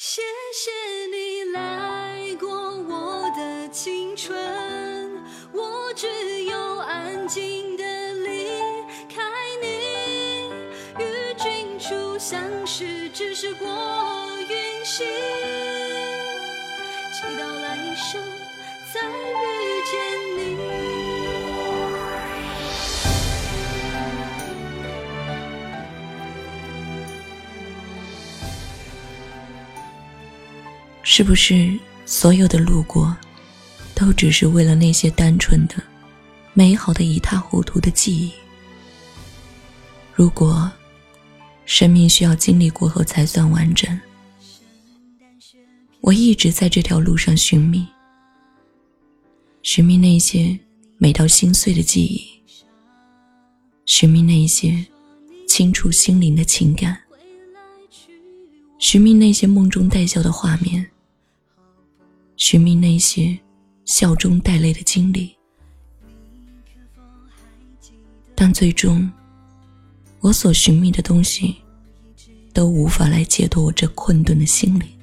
谢谢你来过我的青春，我只有安静的离开你，与君初相识，只是过云溪，祈祷来生再遇是不是所有的路过，都只是为了那些单纯的、美好的一塌糊涂的记忆？如果生命需要经历过后才算完整，我一直在这条路上寻觅，寻觅那些美到心碎的记忆，寻觅那些清楚心灵的情感，寻觅那些梦中带笑的画面。寻觅那些笑中带泪的经历，但最终，我所寻觅的东西，都无法来解脱我这困顿的心灵。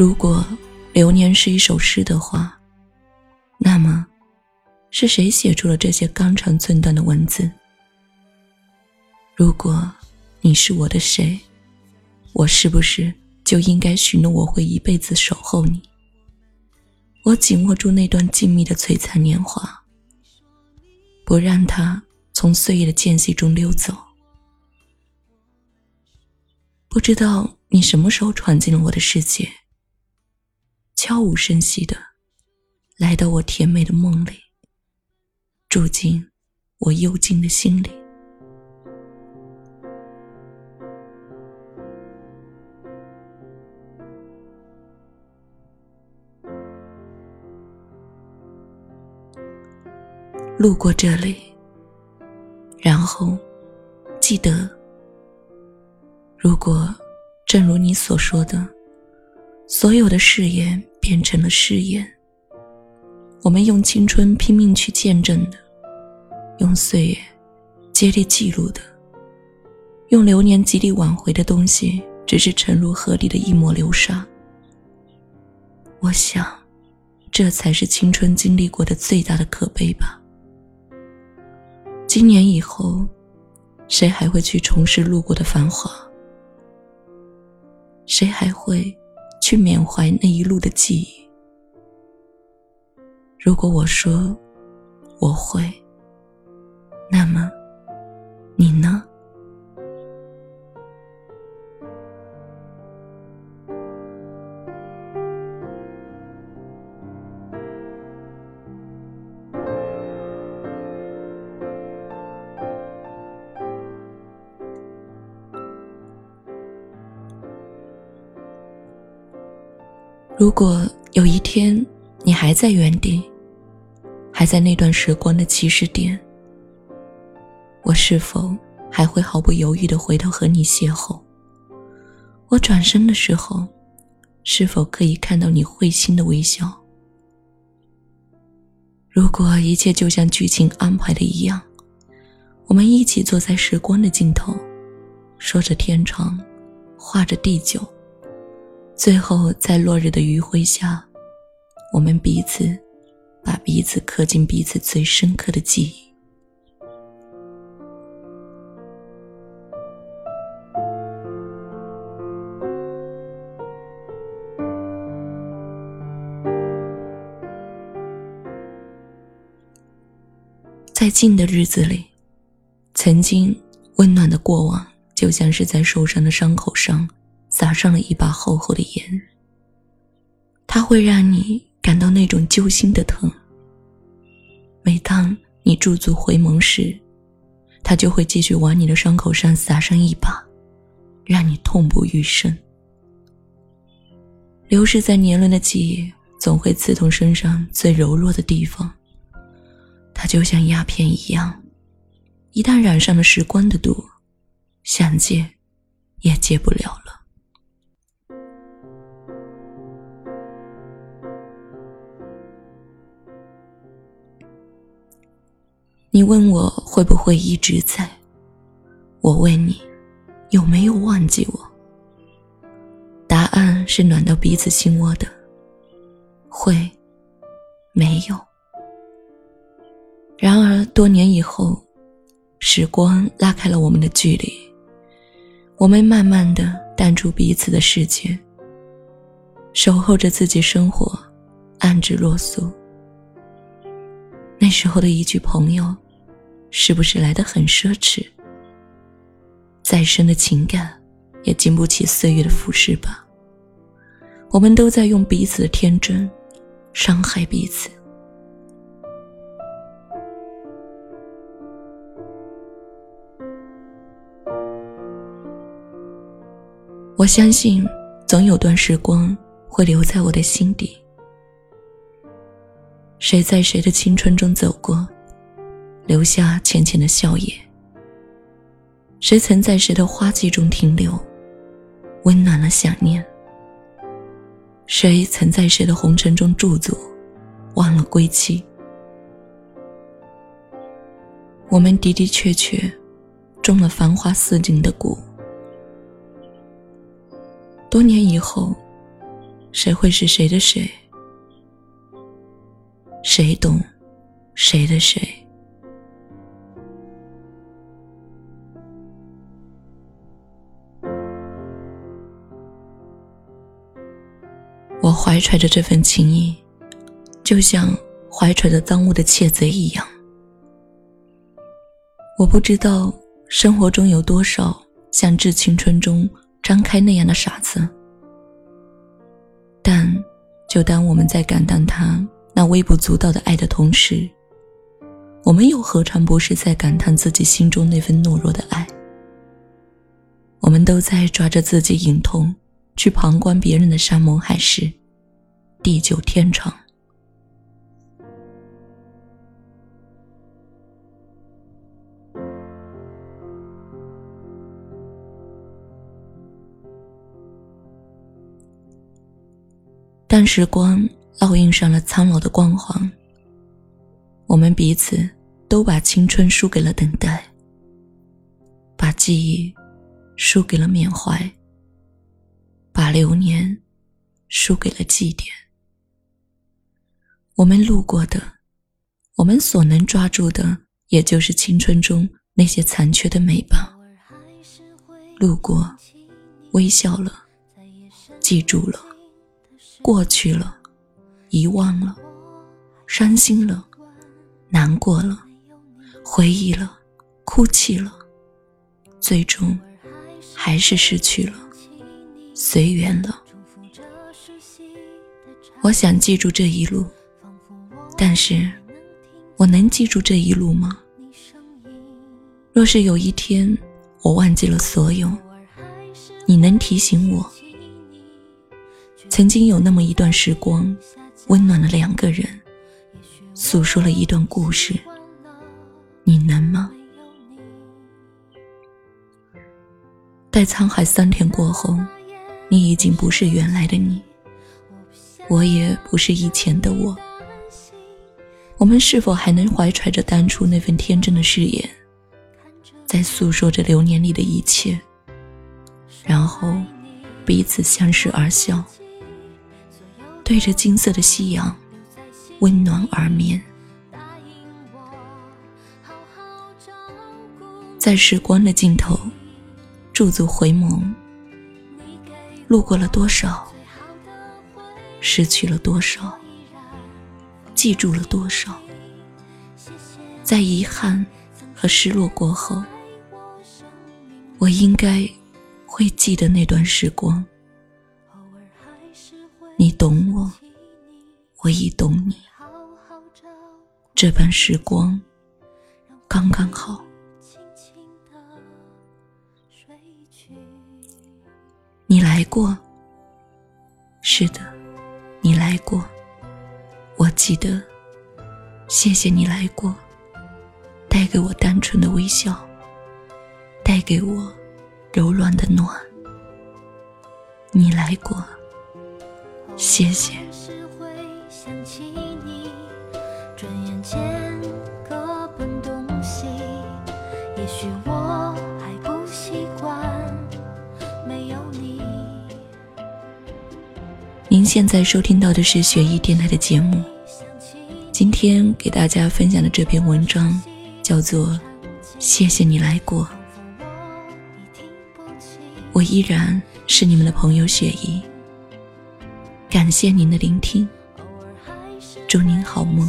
如果流年是一首诗的话，那么是谁写出了这些肝肠寸断的文字？如果你是我的谁，我是不是就应该许诺我会一辈子守候你？我紧握住那段静谧的璀璨年华。不让它从岁月的间隙中溜走。不知道你什么时候闯进了我的世界，悄无声息的来到我甜美的梦里，住进我幽静的心里。路过这里，然后记得，如果正如你所说的，所有的誓言变成了誓言，我们用青春拼命去见证的，用岁月接力记录的，用流年极力挽回的东西，只是沉入河里的一抹流沙。我想，这才是青春经历过的最大的可悲吧。今年以后，谁还会去重拾路过的繁华？谁还会去缅怀那一路的记忆？如果我说我会，那么你呢？如果有一天你还在原地，还在那段时光的起始点，我是否还会毫不犹豫的回头和你邂逅？我转身的时候，是否可以看到你会心的微笑？如果一切就像剧情安排的一样，我们一起坐在时光的尽头，说着天长，画着地久。最后，在落日的余晖下，我们彼此把彼此刻进彼此最深刻的记忆。在近的日子里，曾经温暖的过往，就像是在受伤的伤口上撒上了一把厚厚的盐。它会让你感到那种揪心的疼。每当你驻足回眸时，它就会继续往你的伤口上撒上一把，让你痛不欲生。流逝在年轮的记忆，总会刺痛身上最柔弱的地方。它就像鸦片一样，一旦染上了时光的毒，想戒也戒不了了。你问我会不会一直在？我问你有没有忘记我？答案是暖到彼此心窝的，会，没有。然而多年以后，时光拉开了我们的距离，我们慢慢的淡出彼此的世界，守候着自己生活，安之若素。那时候的一句朋友，是不是来得很奢侈？再深的情感，也经不起岁月的腐蚀吧。我们都在用彼此的天真，伤害彼此。我相信，总有段时光会留在我的心底。谁在谁的青春中走过，留下浅浅的笑靥？谁曾在谁的花季中停留，温暖了想念？谁曾在谁的红尘中驻足，忘了归期？我们的的确确，种了繁花似锦的蛊。多年以后，谁会是谁的谁？谁懂谁的谁？我怀揣着这份情谊，就像怀揣着赃物的窃贼一样。我不知道生活中有多少像致青春中张开那样的傻子，但就当我们在感叹他。那微不足道的爱的同时，我们又何尝不是在感叹自己心中那份懦弱的爱？我们都在抓着自己隐痛，去旁观别人的山盟海誓，地久天长。但时光。烙印上了苍老的光环。我们彼此都把青春输给了等待，把记忆输给了缅怀，把流年输给了祭奠。我们路过的，我们所能抓住的，也就是青春中那些残缺的美吧。路过，微笑了，记住了，过去了。遗忘了，伤心了，难过了，回忆了，哭泣了，最终还是失去了，随缘了。我想记住这一路，但是我能记住这一路吗？若是有一天我忘记了所有，你能提醒我？曾经有那么一段时光。温暖了两个人，诉说了一段故事。你能吗？待沧海桑田过后，你已经不是原来的你，我也不是以前的我。我们是否还能怀揣着当初那份天真的誓言，在诉说着流年里的一切，然后彼此相视而笑？对着金色的夕阳，温暖而眠。在时光的尽头，驻足回眸，路过了多少，失去了多少，记住了多少，在遗憾和失落过后，我应该会记得那段时光。你懂我，我亦懂你。这般时光刚刚好。你来过，是的，你来过，我记得。谢谢你来过，带给我单纯的微笑，带给我柔软的暖。你来过，谢谢。您现在收听到的是雪姨电台的节目。今天给大家分享的这篇文章，叫做《谢谢你来过》，我依然是你们的朋友雪姨。感谢您的聆听，祝您好梦，